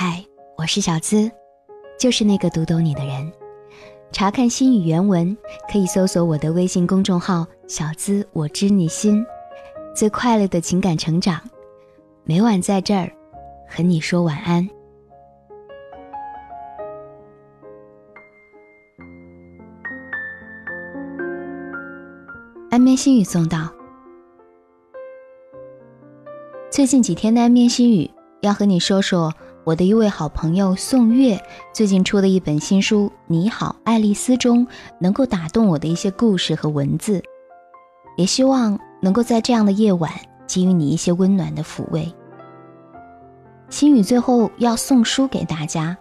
嗨，我是小资，就是那个读懂你的人。查看心语原文，可以搜索我的微信公众号“小资我知你心”，最快乐的情感成长，每晚在这儿和你说晚安。安眠心语送到。最近几天的安眠心语要和你说说。我的一位好朋友宋月最近出的一本新书《你好，爱丽丝》中，能够打动我的一些故事和文字，也希望能够在这样的夜晚给予你一些温暖的抚慰。心语最后要送书给大家，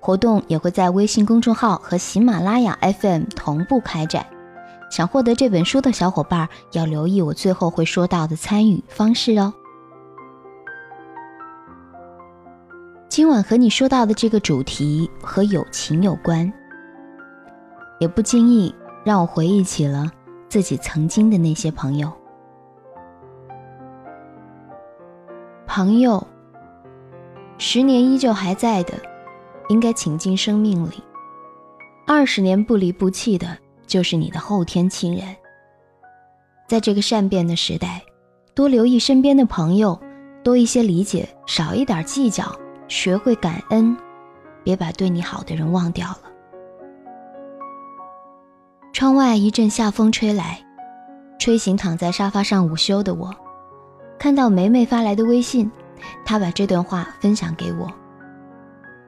活动也会在微信公众号和喜马拉雅 FM 同步开展。想获得这本书的小伙伴要留意我最后会说到的参与方式哦。今晚和你说到的这个主题和友情有关，也不经意让我回忆起了自己曾经的那些朋友。朋友，十年依旧还在的，应该请进生命里；二十年不离不弃的，就是你的后天亲人。在这个善变的时代，多留意身边的朋友，多一些理解，少一点计较。学会感恩，别把对你好的人忘掉了。窗外一阵夏风吹来，吹醒躺在沙发上午休的我，看到梅梅发来的微信，她把这段话分享给我。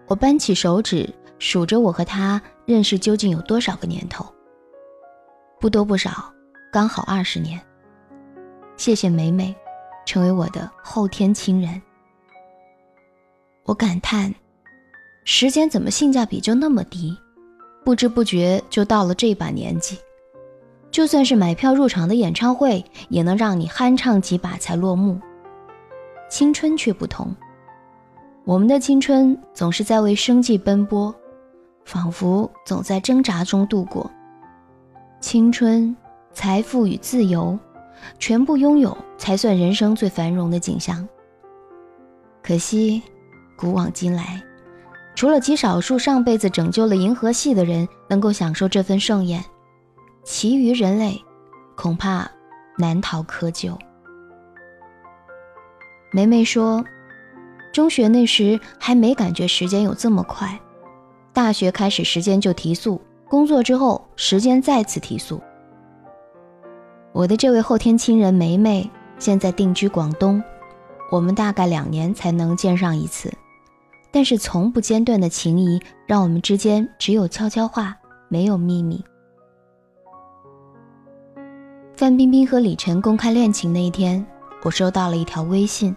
我扳起手指数着我和她认识究竟有多少个年头，不多不少，刚好二十年。谢谢梅梅，成为我的后天亲人。我感叹，时间怎么性价比就那么低？不知不觉就到了这把年纪，就算是买票入场的演唱会，也能让你酣畅几把才落幕。青春却不同，我们的青春总是在为生计奔波，仿佛总在挣扎中度过。青春、财富与自由，全部拥有才算人生最繁荣的景象。可惜。古往今来，除了极少数上辈子拯救了银河系的人能够享受这份盛宴，其余人类恐怕难逃窠臼。梅梅说，中学那时还没感觉时间有这么快，大学开始时间就提速，工作之后时间再次提速。我的这位后天亲人梅梅现在定居广东，我们大概两年才能见上一次。但是从不间断的情谊，让我们之间只有悄悄话，没有秘密。范冰冰和李晨公开恋情那一天，我收到了一条微信。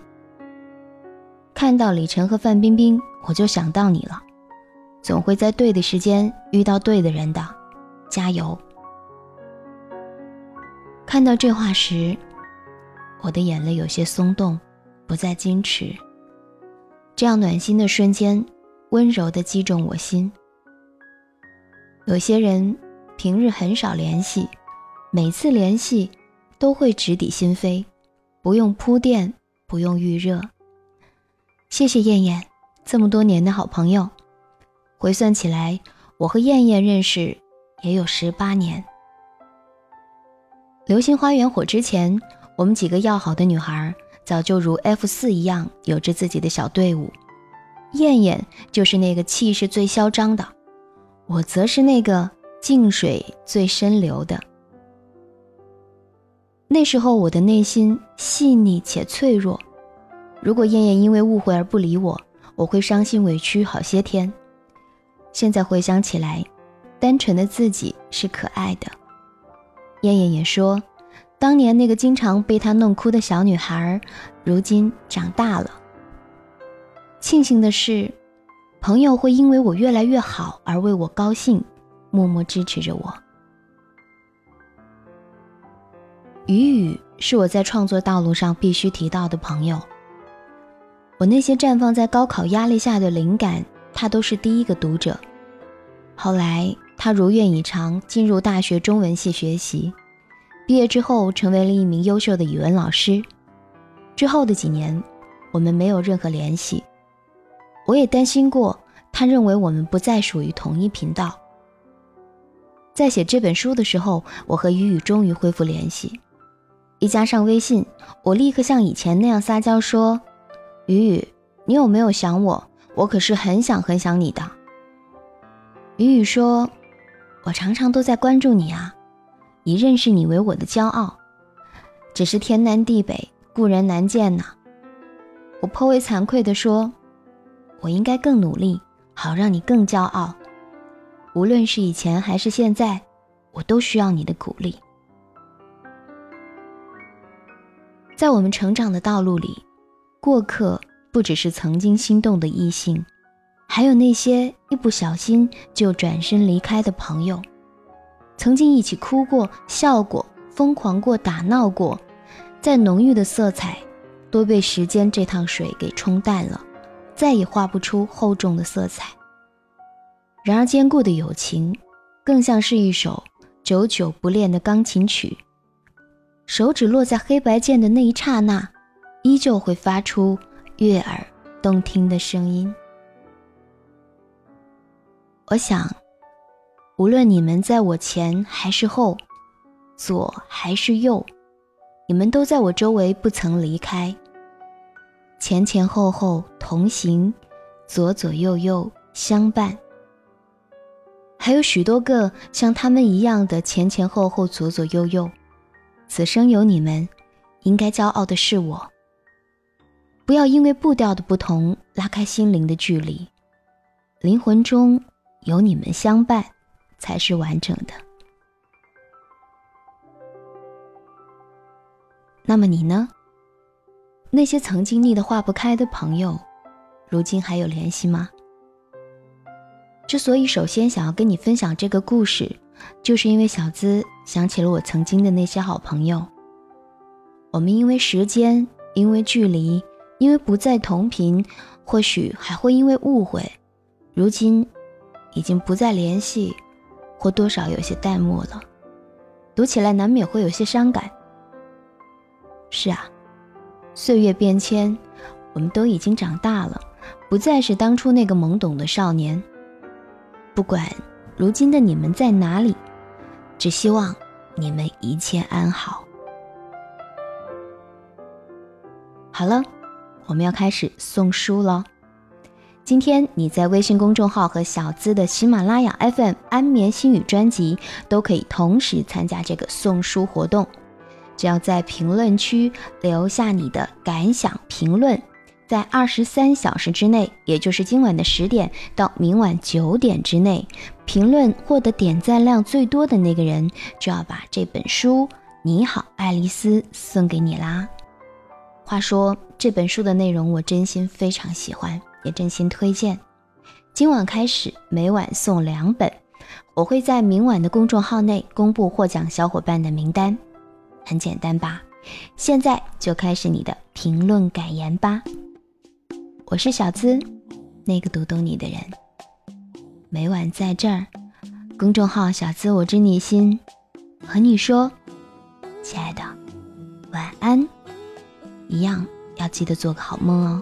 看到李晨和范冰冰，我就想到你了，总会在对的时间遇到对的人的，加油！看到这话时，我的眼泪有些松动，不再矜持。这样暖心的瞬间，温柔地击中我心。有些人平日很少联系，每次联系都会直抵心扉，不用铺垫，不用预热。谢谢燕燕，这么多年的好朋友。回算起来，我和燕燕认识也有十八年。流星花园火之前，我们几个要好的女孩。早就如 F 四一样，有着自己的小队伍。燕燕就是那个气势最嚣张的，我则是那个静水最深流的。那时候我的内心细腻且脆弱，如果燕燕因为误会而不理我，我会伤心委屈好些天。现在回想起来，单纯的自己是可爱的。燕燕也说。当年那个经常被他弄哭的小女孩，如今长大了。庆幸的是，朋友会因为我越来越好而为我高兴，默默支持着我。雨雨是我在创作道路上必须提到的朋友。我那些绽放在高考压力下的灵感，他都是第一个读者。后来他如愿以偿进入大学中文系学习。毕业之后，成为了一名优秀的语文老师。之后的几年，我们没有任何联系。我也担心过，他认为我们不再属于同一频道。在写这本书的时候，我和雨雨终于恢复联系。一加上微信，我立刻像以前那样撒娇说：“雨雨，你有没有想我？我可是很想很想你的。”雨雨说：“我常常都在关注你啊，以认识你为我的骄傲。只是天南地北，故人难见呐。”我颇为惭愧地说：“我应该更努力，好让你更骄傲。无论是以前还是现在，我都需要你的鼓励。”在我们成长的道路里，过客不只是曾经心动的异性，还有那些一不小心就转身离开的朋友。曾经一起哭过、笑过、疯狂过、打闹过，再浓郁的色彩，都被时间这趟水给冲淡了，再也画不出厚重的色彩。然而，坚固的友情，更像是一首久久不练的钢琴曲。手指落在黑白键的那一刹那，依旧会发出悦耳动听的声音。我想，无论你们在我前还是后，左还是右，你们都在我周围不曾离开。前前后后同行，左左右右相伴。还有许多个像他们一样的前前后后左左右右。此生有你们，应该骄傲的是我。不要因为步调的不同拉开心灵的距离，灵魂中有你们相伴，才是完整的。那么你呢？那些曾经腻得化不开的朋友，如今还有联系吗？之所以首先想要跟你分享这个故事。就是因为小资想起了我曾经的那些好朋友，我们因为时间，因为距离，因为不在同频，或许还会因为误会，如今已经不再联系，或多少有些淡漠了。读起来难免会有些伤感。是啊，岁月变迁，我们都已经长大了，不再是当初那个懵懂的少年。不管。如今的你们在哪里？只希望你们一切安好。好了，我们要开始送书了。今天你在微信公众号和小资的喜马拉雅 FM 安眠心语专辑都可以同时参加这个送书活动，只要在评论区留下你的感想评论。在二十三小时之内，也就是今晚的十点到明晚九点之内，评论获得点赞量最多的那个人，就要把这本书《你好，爱丽丝》送给你啦。话说这本书的内容，我真心非常喜欢，也真心推荐。今晚开始，每晚送两本，我会在明晚的公众号内公布获奖小伙伴的名单。很简单吧？现在就开始你的评论感言吧。我是小资，那个读懂你的人。每晚在这儿，公众号“小资我知你心”，和你说，亲爱的，晚安。一样要记得做个好梦哦。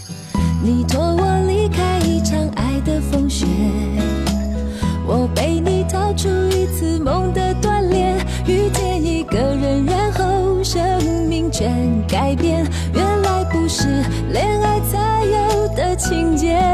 你托我离开一场爱的风雪，我背你逃出一次梦的断裂，遇见一个人，然后生命全改变。原来不是恋爱才有的情节。